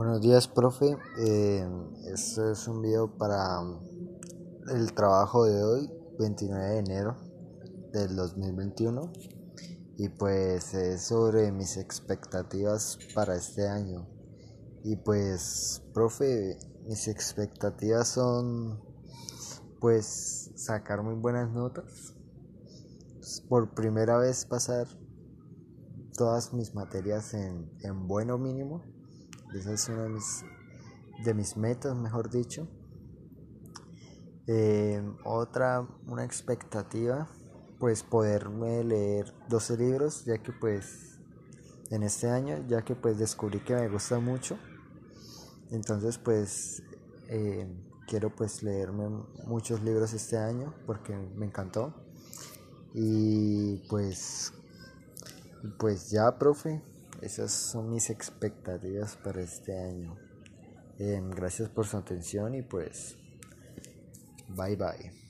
Buenos días, profe. Eh, este es un video para el trabajo de hoy, 29 de enero del 2021. Y pues es sobre mis expectativas para este año. Y pues, profe, mis expectativas son pues sacar muy buenas notas. Por primera vez pasar todas mis materias en, en bueno mínimo esa es una de mis, de mis metas, mejor dicho. Eh, otra, una expectativa, pues poderme leer 12 libros, ya que pues en este año, ya que pues descubrí que me gusta mucho. Entonces pues eh, quiero pues leerme muchos libros este año porque me encantó. Y pues, pues ya, profe. Esas son mis expectativas para este año. Em, gracias por su atención y pues bye bye.